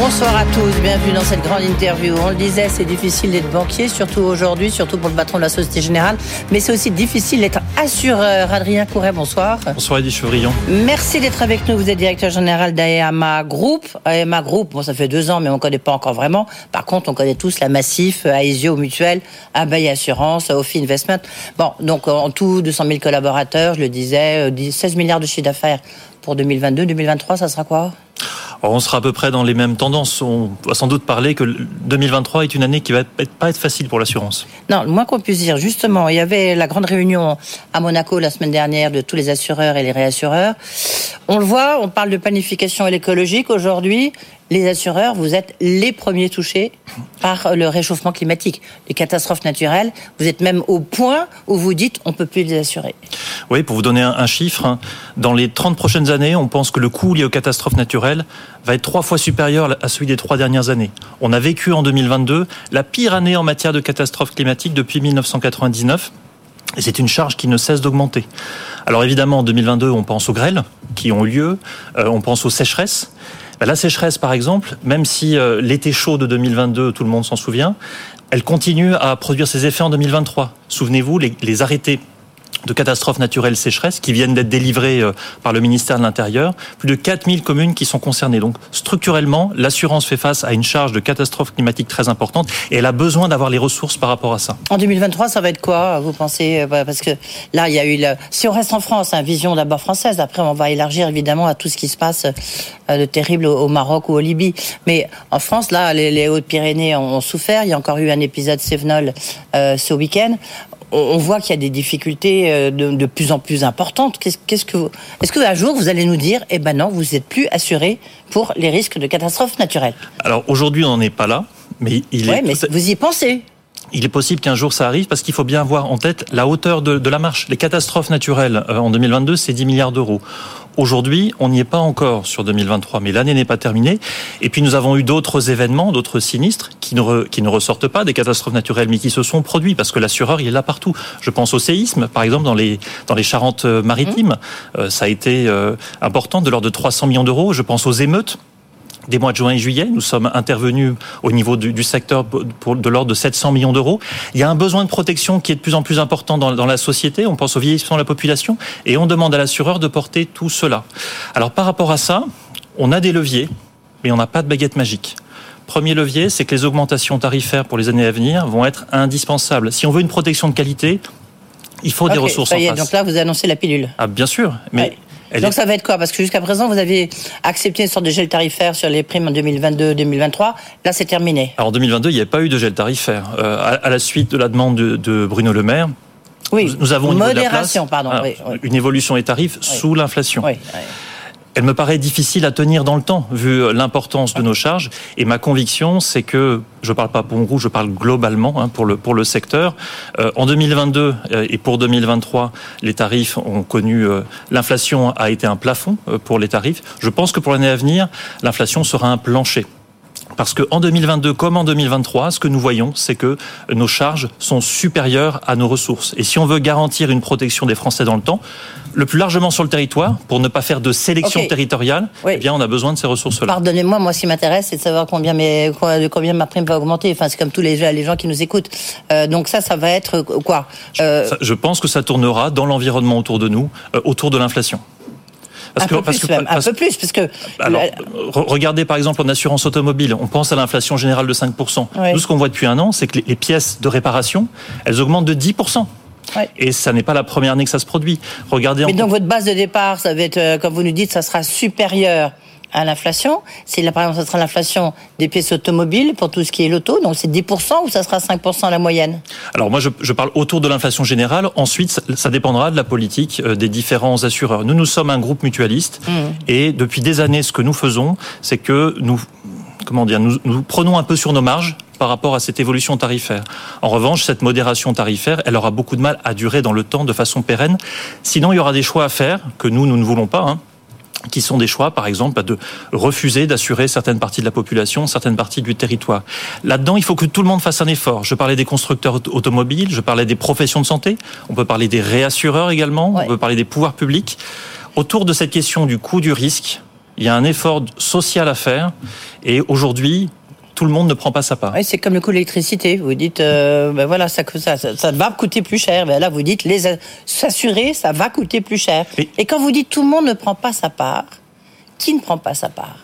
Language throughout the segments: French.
Bonsoir à tous, bienvenue dans cette grande interview. On le disait, c'est difficile d'être banquier, surtout aujourd'hui, surtout pour le patron de la Société Générale, mais c'est aussi difficile d'être assureur. Adrien Couret, bonsoir. Bonsoir Edith Chevrillon. Merci d'être avec nous. Vous êtes directeur général d'AEMA Group. AEMA Group, bon, ça fait deux ans, mais on ne connaît pas encore vraiment. Par contre, on connaît tous la Massif, Aesio Mutuel, Abeille Assurance, Ophi Investment. Bon, donc en tout, 200 000 collaborateurs, je le disais, 16 euh, milliards de chiffre d'affaires pour 2022. 2023, ça sera quoi? On sera à peu près dans les mêmes tendances. On va sans doute parler que 2023 est une année qui va pas être facile pour l'assurance. Non, le moins qu'on puisse dire, justement, il y avait la grande réunion à Monaco la semaine dernière de tous les assureurs et les réassureurs. On le voit, on parle de planification écologique aujourd'hui les assureurs, vous êtes les premiers touchés par le réchauffement climatique, les catastrophes naturelles. Vous êtes même au point où vous dites on peut plus les assurer. Oui, pour vous donner un, chiffre, hein, dans les 30 prochaines années, on pense que le coût lié aux catastrophes naturelles va être trois fois supérieur à celui des trois dernières années. On a vécu en 2022 la pire année en matière de catastrophes climatiques depuis 1999. Et c'est une charge qui ne cesse d'augmenter. Alors évidemment, en 2022, on pense aux grêles qui ont eu lieu, euh, on pense aux sécheresses. Bah, la sécheresse, par exemple, même si euh, l'été chaud de 2022, tout le monde s'en souvient, elle continue à produire ses effets en 2023. Souvenez-vous, les, les arrêtés de catastrophes naturelles sécheresse qui viennent d'être délivrées euh, par le ministère de l'Intérieur. Plus de 4000 communes qui sont concernées. Donc structurellement, l'assurance fait face à une charge de catastrophe climatique très importante et elle a besoin d'avoir les ressources par rapport à ça. En 2023, ça va être quoi, vous pensez euh, Parce que là, il y a eu... Si on reste en France, hein, vision d'abord française, après on va élargir évidemment à tout ce qui se passe euh, de terrible au Maroc ou au Libye. Mais en France, là, les, Hautes-Pyrénées ont souffert. Il y a encore eu un épisode Sévenol ce week-end on voit qu'il y a des difficultés euh, de, plus en plus importantes. Qu'est-ce que est-ce qu'un jour vous allez nous dire, eh ben non, vous n'êtes plus assuré pour les risques de catastrophes naturelles? Alors aujourd'hui, on n'en est pas là, mais il est. mais vous y pensez il est possible qu'un jour ça arrive parce qu'il faut bien avoir en tête la hauteur de, la marche. Les catastrophes naturelles euh, en 2022, c'est 10 milliards d'euros. Aujourd'hui, on n'y est pas encore sur 2023, mais l'année n'est pas terminée. Et puis nous avons eu d'autres événements, d'autres sinistres qui ne, qui ne ressortent pas des catastrophes naturelles, mais qui se sont produits parce que l'assureur, il est là partout. Je pense au séisme, par exemple, dans les, dans les Charentes-Maritimes. Mmh. Euh, ça a été euh, important, de l'ordre de 300 millions d'euros. Je pense aux émeutes des mois de juin et juillet. Nous sommes intervenus au niveau du, secteur pour, de l'ordre de 700 millions d'euros. Il y a un besoin de protection qui est de plus en plus important dans, dans la société. On pense au vieillissement de la population et on demande à l'assureur de porter tout cela. Alors par rapport à ça, on a des leviers, mais on n'a pas de baguette magique. Premier levier, c'est que les augmentations tarifaires pour les années à venir vont être indispensables. Si on veut une protection de qualité, il faut des ressources ça y est, Donc là, vous annoncez la pilule. Ah, bien sûr, mais donc ça va être quoi? Parce que jusqu'à présent, vous aviez accepté une sorte de gel tarifaire sur les primes en 2022-2023. Là, c'est terminé. Alors en 2022, il n'y a pas eu de gel tarifaire. Euh, à, la suite de la demande de, Bruno Le Maire, oui. nous, avons une modération, pardon, une évolution des tarifs sous l'inflation. Elle me paraît difficile à tenir dans le temps, vu l'importance de nos charges. Et ma conviction, c'est que, je ne parle pas pour groupe, je parle globalement hein, pour, le, pour le secteur. Euh, en 2022 euh, et pour 2023, les tarifs ont connu, euh, l'inflation a été un plafond pour les tarifs. Je pense que pour l'année à venir, l'inflation sera un plancher. Parce qu'en 2022 comme en 2023, ce que nous voyons, c'est que nos charges sont supérieures à nos ressources. Et si on veut garantir une protection des Français dans le temps, le plus largement sur le territoire, pour ne pas faire de sélection territoriale, eh bien, on a besoin de ces ressources-là. Pardonnez-moi, moi, ce qui m'intéresse, c'est de savoir combien, mes, combien ma prime va augmenter. Enfin, c'est comme tous les, les gens qui nous écoutent. Euh, donc ça, ça va être quoi? Euh... je, pense que ça tournera dans l'environnement autour de nous, euh, autour de l'inflation un peu plus, un peu plus, parce que. regardez par exemple en assurance automobile, on pense à l'inflation générale de 5%. Nous, ce qu'on voit depuis un an, c'est que les, pièces de réparation, elles augmentent de 10%. Et ça n'est pas la première année que ça se produit. Regardez. Mais donc votre base de départ, ça va être, euh, comme vous nous dites, ça sera supérieur à l'inflation. C'est par exemple, ça sera l'inflation des pièces automobiles pour tout ce qui est l'auto. Donc c'est 10% ou ça sera 5% à la moyenne? Alors moi, je, je parle autour de l'inflation générale. Ensuite, ça, dépendra de la politique euh, des différents assureurs. Nous, nous sommes un groupe mutualiste mmh. et depuis des années, ce que nous faisons, c'est que nous comment dire, nous, nous, prenons un peu sur nos marges par rapport à cette évolution tarifaire. En revanche, cette modération tarifaire, elle aura beaucoup de mal à durer dans le temps de façon pérenne. Sinon, il y aura des choix à faire que nous, nous ne voulons pas. Hein qui sont des choix, par exemple, de refuser d'assurer certaines parties de la population, certaines parties du territoire. Là-dedans, il faut que tout le monde fasse un effort. Je parlais des constructeurs automobiles, je parlais des professions de santé, on peut parler des réassureurs également, on peut parler des pouvoirs publics. Autour de cette question du coût du risque, il y a un effort social à faire. Et aujourd'hui, tout le monde ne prend pas sa part. Oui, c'est comme le coût de l'électricité. Vous dites, euh, ben voilà, ça, ça, ça, va coûter plus cher. Ben là, vous dites, les s'assurer, ça va coûter plus cher. Et, quand vous dites tout le monde ne prend pas sa part, qui ne prend pas sa part?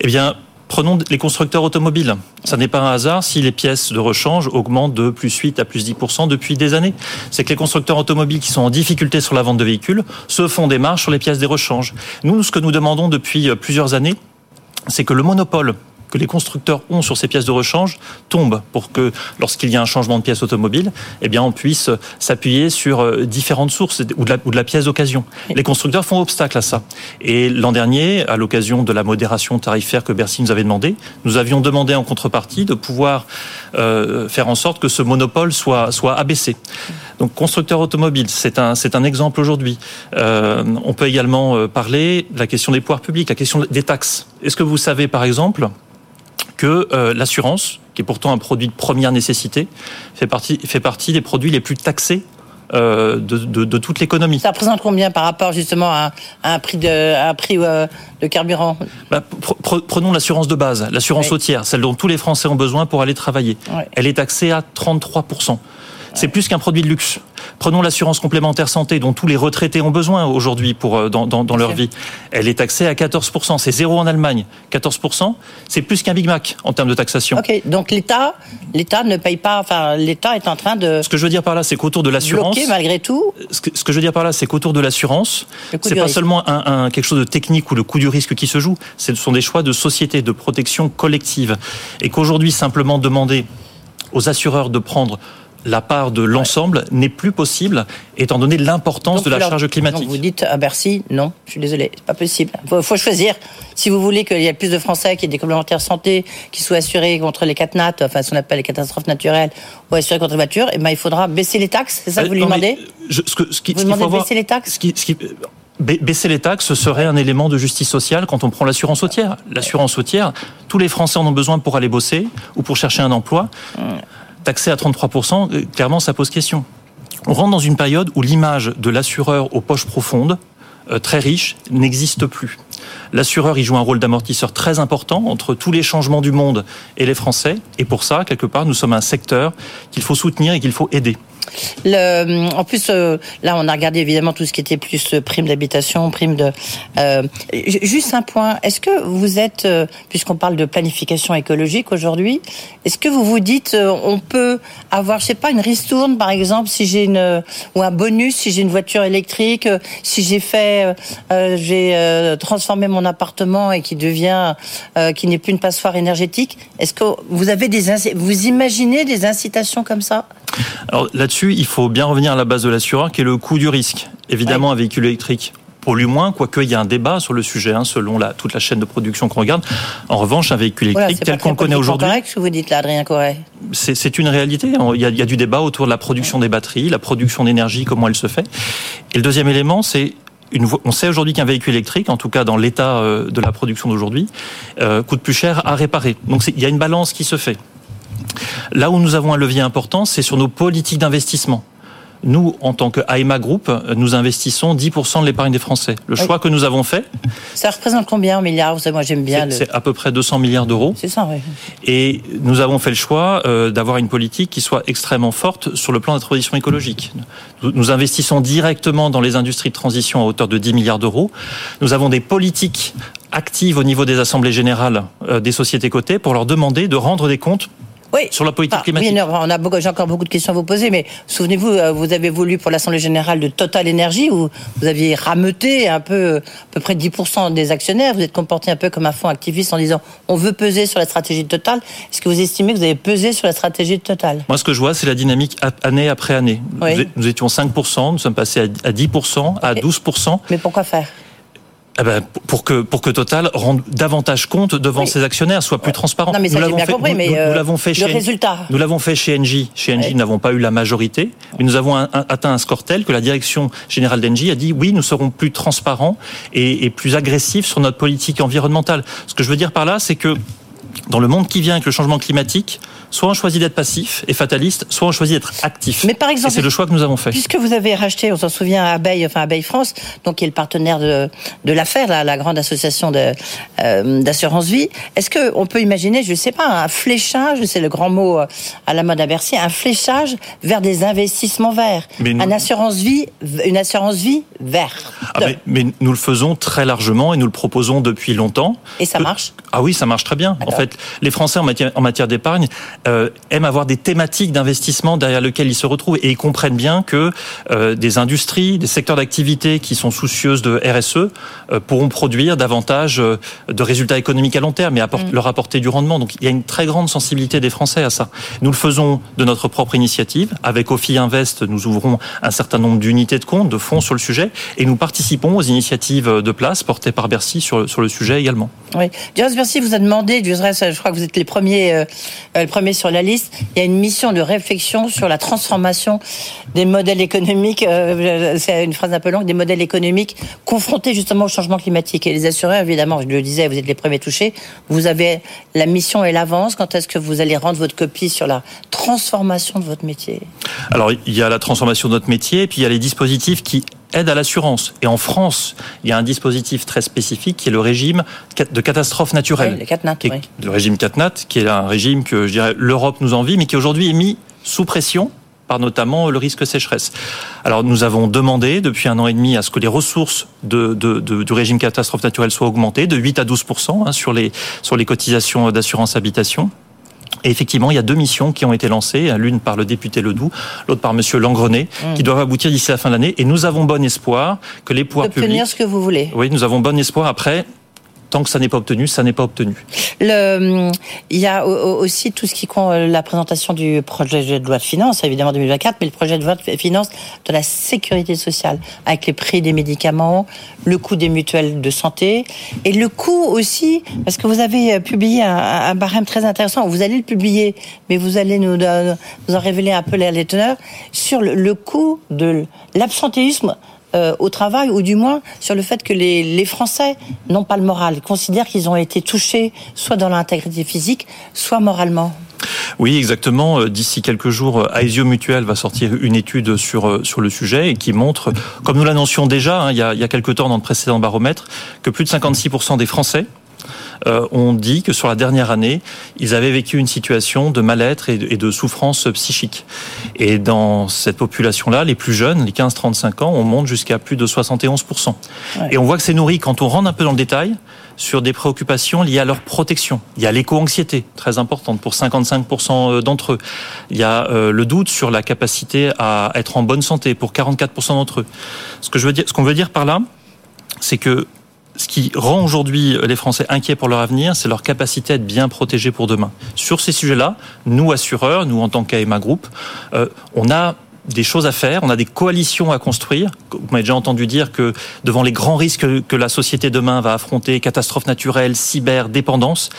Eh bien, Prenons les constructeurs automobiles. Ça n'est pas un hasard si les pièces de rechange augmentent de plus 8 à plus 10% depuis des années. C'est que les constructeurs automobiles qui sont en difficulté sur la vente de véhicules se font des marges sur les pièces des rechanges. Nous, ce que nous demandons depuis euh, plusieurs années, c'est que le monopole que les constructeurs ont sur ces pièces de rechange tombe pour que lorsqu'il y a un changement de pièce automobile, eh bien on puisse s'appuyer sur euh, différentes sources ou de la, ou de la pièce d'occasion. Les constructeurs font obstacle à ça. Et l'an dernier, à l'occasion de la modération tarifaire que Bercy nous avait demandé, nous avions demandé en contrepartie de pouvoir euh, faire en sorte que ce monopole soit soit abaissé. Donc constructeur automobile, c'est un c'est un exemple aujourd'hui. Euh, on peut également euh, parler de la question des pouvoirs publics, la question des taxes. Est-ce que vous savez par exemple que euh, l'assurance, qui est pourtant un produit de première nécessité, fait partie, fait partie des produits les plus taxés euh, de, de, de, toute l'économie. Ça représente combien par rapport justement à, un prix de, un prix euh, de carburant? Bah, Prenons l'assurance de base, l'assurance oui. routière, celle dont tous les Français ont besoin pour aller travailler. Elle est taxée à 33 c'est plus qu'un produit de luxe. Prenons l'assurance complémentaire santé dont tous les retraités ont besoin aujourd'hui pour euh, dans, dans, dans leur vie. Elle est taxée à 14%. C'est zéro en Allemagne. 14%, c'est plus qu'un Big Mac en termes de taxation. Ok, donc l'État, l'État ne paye pas. Enfin, l'État est en train de. Ce que je veux dire par là, c'est qu'autour de l'assurance. malgré tout. Ce que, ce que, je veux dire par là, c'est qu'autour de l'assurance, c'est pas risque. seulement un, un, quelque chose de technique ou le coût du risque qui se joue. Ce sont des choix de société, de protection collective, et qu'aujourd'hui simplement demander aux assureurs de prendre la part de l'ensemble n'est plus possible étant donné l'importance de la charge climatique. Donc vous dites à Bercy, non, je suis désolé, c'est pas possible. Il faut, choisir. Si vous voulez qu'il y ait plus de Français qui aient des complémentaires santé, qui soient assurés contre les catnats, enfin ce qu'on appelle les catastrophes naturelles, ou assurés contre les voitures, eh ben, il faudra baisser les taxes, c'est ça que vous lui demandez je, ce, que, ce qui, Vous demandez de baisser les taxes ce qui, ce qui, Baisser les taxes, serait un élément de justice sociale quand on prend l'assurance routière. L'assurance routière, tous les Français en ont besoin pour aller bosser ou pour chercher un emploi. Taxé à 33%, clairement, ça pose question. On rentre dans une période où l'image de l'assureur aux poches profondes, euh, très riche, n'existe plus. L'assureur, il joue un rôle d'amortisseur très important entre tous les changements du monde et les Français. Et pour ça, quelque part, nous sommes un secteur qu'il faut soutenir et qu'il faut aider. Le, en plus, euh, là, on a regardé évidemment tout ce qui était plus euh, prime d'habitation, prime de. Euh, juste un point. Est-ce que vous êtes, euh, puisqu'on parle de planification écologique aujourd'hui, est-ce que vous vous dites, euh, on peut avoir, je sais pas, une ristourne par exemple, si j'ai une ou un bonus si j'ai une voiture électrique, si j'ai fait, j'ai transformé mon appartement et qui devient, qui n'est plus une passoire énergétique. Est-ce que vous avez des, vous imaginez des incitations comme ça? Là-dessus, il faut bien revenir à la base de l'assureur, qui est le coût du risque. Évidemment, oui. un véhicule électrique pollue moins, quoique il y a un débat sur le sujet, hein, selon la, toute la chaîne de production qu'on regarde. En revanche, un véhicule électrique voilà, tel qu'on le connaît aujourd'hui... C'est ce que vous dites là, Adrien Corret. C'est une réalité. Il y, a, il y, a, du débat autour de la production des batteries, la production d'énergie, comment elle se fait. Et le deuxième élément, c'est une, on sait aujourd'hui qu'un véhicule électrique, en tout cas dans l'état euh, de la production d'aujourd'hui, euh, coûte plus cher à réparer. Donc il y a une balance qui se fait. Là où nous avons un levier important, c'est sur nos politiques d'investissement. Nous, en tant que AEMA Group, nous investissons 10% de l'épargne des Français. Le choix oui. que nous avons fait. Ça représente combien en milliards Vous savez, moi j'aime bien. C'est le... à peu près 200 milliards d'euros. C'est ça, oui. Et nous avons fait le choix euh, d'avoir une politique qui soit extrêmement forte sur le plan de la transition écologique. Nous, nous investissons directement dans les industries de transition à hauteur de 10 milliards d'euros. Nous avons des politiques actives au niveau des assemblées générales euh, des sociétés cotées pour leur demander de rendre des comptes oui. sur la politique ah, climatique. Oui, on a beaucoup, j'ai encore beaucoup de questions à vous poser, mais souvenez-vous, euh, vous avez voulu pour l'Assemblée générale de Total Énergie, où vous aviez rameuté un peu, à peu près 10% des actionnaires, vous êtes comporté un peu comme un fonds activiste en disant on veut peser sur la stratégie de Total. Est-ce que vous estimez que vous avez pesé sur la stratégie de Total? Moi, ce que je vois, c'est la dynamique année après année. Oui. Nous étions 5%, nous sommes passés à 10%, à 12%. Mais pourquoi faire? Eh ben, pour que pour que Total rende davantage compte devant ses actionnaires, soit plus transparent. Non, mais ça, nous bien fait, compris, nous, mais nous, euh, l'avons fait le chez résultat. nous l'avons fait chez Engie. Chez Engie, Ouais. nous n'avons pas eu la majorité, mais nous avons un- un- atteint un score tel que la direction générale d'Engie a dit oui, nous serons plus transparents et, et plus agressifs sur notre politique environnementale. Ce que je veux dire par là, c'est que dans le monde qui vient avec le changement climatique, soit on choisit d'être passif et fataliste, soit on choisit d'être actif. Mais par exemple, c'est le choix que nous avons fait. Puisque vous avez racheté, on s'en souvient, Abeille, enfin Abeille France, donc qui est le partenaire de, de l'affaire, la, la grande association euh, d'assurance vie, est-ce que on peut imaginer, je sais pas, un fléchage, c'est le grand mot euh, à la mode à Bercy, un fléchage vers des investissements verts, Mais nous- une assurance vie, une assurance vie verte. Ah, mais, mais nous le faisons très largement et nous le proposons depuis longtemps. Et ça marche? Ah oui, ça marche très bien. En fait, les Français en matière, en matière d'épargne euh, aiment avoir des thématiques d'investissement derrière lesquelles ils se retrouvent et ils comprennent bien que euh, des industries, des secteurs d'activité qui sont soucieuses de RSE euh, pourront produire davantage de résultats économiques à long terme et apport- leur apporter du rendement. Donc il y a une très grande sensibilité des Français à ça. Nous le faisons de notre propre initiative. Avec Ophi Invest, nous ouvrons un certain nombre d'unités de compte, de fonds sur le sujet et nous participons aux initiatives de place portées par Bercy sur, sur le sujet également. Oui. Bercy vous a demandé, je crois que vous êtes les premiers, les premiers sur la liste. Il y a une mission de réflexion sur la transformation des modèles économiques. euh, c'est une phrase un peu longue, des modèles économiques confrontés justement au changement climatique. Et les assureurs, évidemment, je le disais, vous êtes les premiers touchés. Vous avez la mission et l'avance. Quand est-ce que vous allez rendre votre copie sur la transformation de votre métier? Alors, il y a la transformation de notre métier, et puis il y a les dispositifs qui aident à l'assurance. Et en France, il y a un dispositif très spécifique qui est le régime de catastrophe naturelle. Oui, le est- oui. Le régime CatNat, qui est un régime que je dirais l'Europe nous envie, mais qui aujourd'hui est mis sous pression par notamment le risque sécheresse. Alors nous avons demandé depuis un an et demi à ce que les ressources de, de- de- du régime catastrophe naturelle soient augmentées de 8 à 12 hein, sur les sur les cotisations d'assurance habitation. Et effectivement, il y a deux missions qui ont été lancées, l'une par le député Ledoux, l'autre par Monsieur Langrenet, qui doivent aboutir d'ici la fin de l'année. Et nous avons bon espoir que les pouvoirs publics... Obtenir ce que vous voulez. Oui, nous avons bon espoir. Après, tant que ça n'est pas obtenu, ça n'est pas obtenu. Il y a au- au- aussi tout ce qui compte euh, la présentation du projet de loi de finances, évidemment 2024, mais le projet de loi de finances de la sécurité sociale, avec les prix des médicaments, le coût des mutuelles de santé, et le coût aussi, parce que vous avez euh, publié un, barème très intéressant, vous allez le publier, mais vous allez nous, euh, en révéler un peu les, teneurs, sur le coût de l'absentéisme euh, au travail, ou du moins sur le fait que les, Français n'ont pas le moral, considèrent qu'ils ont été touchés soit dans l'intégrité physique, soit moralement. Oui, exactement. Euh, D'ici quelques jours, Aesio Mutuel va sortir une étude sur euh, sur le sujet et qui montre, comme nous l'annoncions déjà hein, il, y a, il quelques temps dans le précédent baromètre, que plus de 56% des Français euh, ont dit que sur la dernière année, ils avaient vécu une situation de mal-être et de, et de souffrance psychique. Et dans cette population-là, les plus jeunes, les 15-35 ans, on monte jusqu'à plus de 71%. Ouais. Et on voit que c'est nourri quand on rentre un peu dans le détail sur des préoccupations liées à leur protection. Il y a l'éco-anxiété, très importante pour 55% d'entre eux. Il y a euh, le doute sur la capacité à être en bonne santé pour 44% d'entre eux. Ce que je veux dire, ce qu'on veut dire par là, c'est que ce qui rend aujourd'hui les Français inquiets pour leur avenir, c'est leur capacité à être bien protégés pour demain. Sur ces sujets-là, nous assureurs, nous en tant qu'AMA Group, euh, on a des choses à faire, on a des coalitions à construire. Vous m'avez déjà entendu dire que devant les grands risques que, que la société demain va affronter, catastrophes naturelles, cyber, dépendance,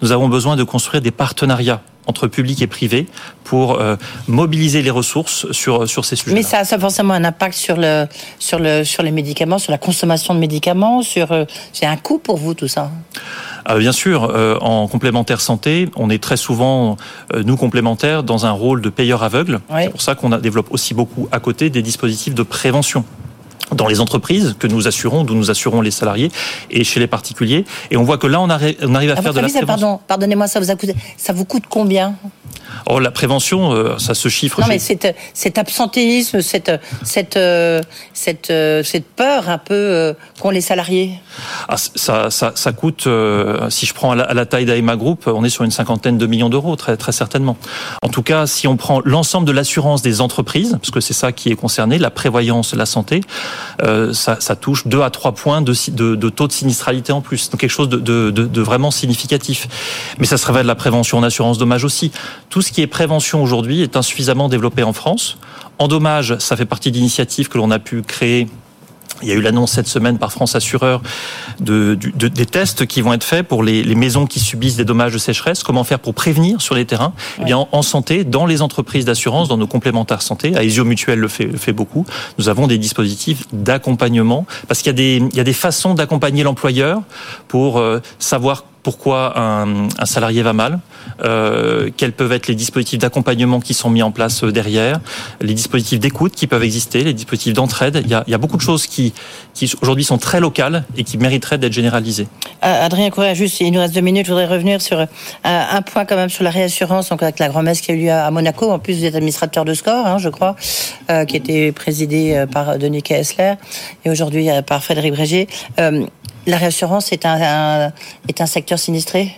nous avons besoin de construire des partenariats entre public et privé pour euh, mobiliser les ressources sur sur ces sujets. Mais ça a ça a forcément un impact sur le sur le sur les médicaments, sur la consommation de médicaments, sur euh, c'est un coût pour vous tout ça? Ah, bien sûr, euh, en complémentaire santé, on est très souvent, euh, nous complémentaires, dans un rôle de payeur aveugle. Oui. C'est pour ça qu'on développe aussi beaucoup à côté des dispositifs de prévention dans les entreprises que nous assurons, d'où nous assurons les salariés, et chez les particuliers. Et on voit que là, on, arri- on arrive à, À faire de la avis, ça, prévention. pardon, pardonnez-moi, ça vous a coûté, ça vous coûte combien? Oh, la prévention, euh, ça se chiffre. Non, mais cet, cet absentéisme, cette cette euh, cette euh, cette peur un peu euh, qu'ont les salariés. Ah, ça, ça, ça coûte, euh, si je prends à la, à la taille d'AEMA Group, on est sur une cinquantaine de millions d'euros, très, très certainement. En tout cas, si on prend l'ensemble de l'assurance des entreprises, parce que c'est ça qui est concerné, la prévoyance, la santé, euh, ça, ça touche 2 à 3 points de, de, de taux de sinistralité en plus. Donc quelque chose de, de, vraiment significatif. Mais ça se révèle la prévention en assurance dommage aussi. Tout ce qui est prévention aujourd'hui est insuffisamment développé en France. En dommage, ça fait partie d'initiatives que l'on a pu créer Il y a eu l'annonce cette semaine par France Assureur de, des tests qui vont être faits pour les, maisons qui subissent des dommages de sécheresse. Comment faire pour prévenir sur les terrains? Eh bien, en, santé, dans les entreprises d'assurance, dans nos complémentaires santé, Aesio Mutuel le fait, le fait beaucoup. Nous avons des dispositifs d'accompagnement parce qu'il y a des, il y a des façons d'accompagner l'employeur pour euh, savoir pourquoi un, un, salarié va mal, euh, quels peuvent être les dispositifs d'accompagnement qui sont mis en place euh, derrière, les dispositifs d'écoute qui peuvent exister, les dispositifs d'entraide. Il y a, il y a beaucoup de choses qui, qui aujourd'hui sont très locales et qui mériteraient d'être généralisées. Euh, Adrien Couret, juste, il nous reste deux minutes, je voudrais revenir sur euh, un point quand même sur la réassurance, donc avec la grand-messe qui a eu lieu à Monaco. En plus, vous êtes administrateur de score, hein, je crois, euh, qui était présidé par Denis Kessler et aujourd'hui par Frédéric Brégé. La réassurance est un, secteur sinistré?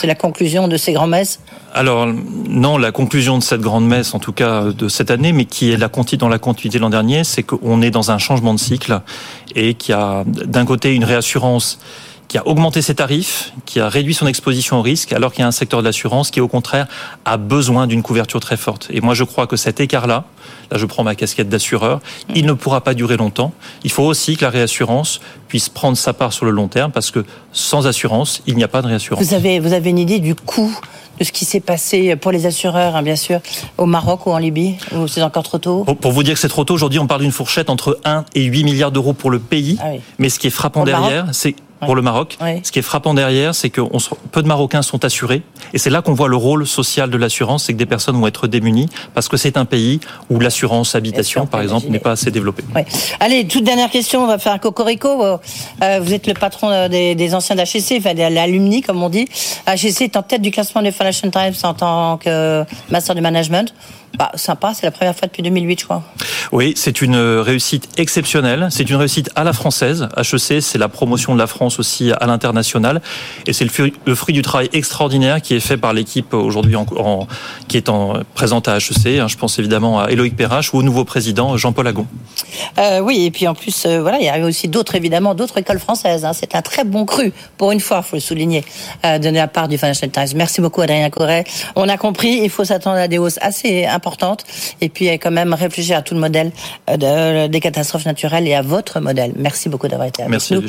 C'est la conclusion de ces grands-messes alors non, la conclusion de cette grande messe, en tout cas de cette année, mais qui est la dans la continuité de l'an dernier, c'est qu'on est dans un changement de cycle et qu'il y a d'un côté une réassurance qui a augmenté ses tarifs, qui a réduit son exposition au risque, alors qu'il y a un secteur de l'assurance qui, au contraire, a besoin d'une couverture très forte. Et moi, je crois que cet écart-là, là, je prends ma casquette d'assureur, il ne pourra pas durer longtemps. Il faut aussi que la réassurance puisse prendre sa part sur le long terme, parce que sans assurance, il n'y a pas de réassurance. Vous avez, vous avez une idée du coût de ce qui s'est passé pour les assureurs, hein, bien sûr, au Maroc ou en Libye Ou c'est encore trop tôt? Pour vous dire que c'est trop tôt, aujourd'hui, on parle d'une fourchette entre 1 et 8 milliards d'euros pour le pays. Ah oui. Mais ce qui est frappant derrière, c'est pour le Maroc. Ce qui est frappant derrière, c'est que on, peu de Marocains sont assurés. Et c'est là qu'on voit le rôle social de l'assurance, c'est que des personnes vont être démunies parce que c'est un pays où l'assurance habitation, par exemple, n'est pas assez développée. Allez, toute dernière question, on va faire un cocorico. Euh, vous êtes le patron euh, des, des anciens d'HEC, enfin de l'alumni, comme on dit. HEC est en tête du classement des Financial Times en tant que master de management. Bah, sympa, c'est la première fois depuis 2008, je crois. Oui, c'est une réussite exceptionnelle. C'est une réussite à la française. HEC, c'est la promotion de la France aussi à l'international. Et c'est le, fruit du travail extraordinaire qui est fait par l'équipe aujourd'hui en, qui est en, présente à HEC. Hein, je pense évidemment à Éloïc Perrache ou au nouveau président Jean-Paul Agon. Euh, oui, et puis en plus, euh, voilà, il y a aussi d'autres, évidemment, d'autres écoles françaises. Hein. C'est un très bon cru, pour une fois, il faut le souligner, euh, donné à part du Financial Times. Merci beaucoup, Adrien Corret. On a compris, il faut s'attendre à des hausses assez importantes importante. Et puis, quand même réfléchir à tout le modèle euh, des catastrophes naturelles et à votre modèle. Merci beaucoup d'avoir été avec Merci, nous.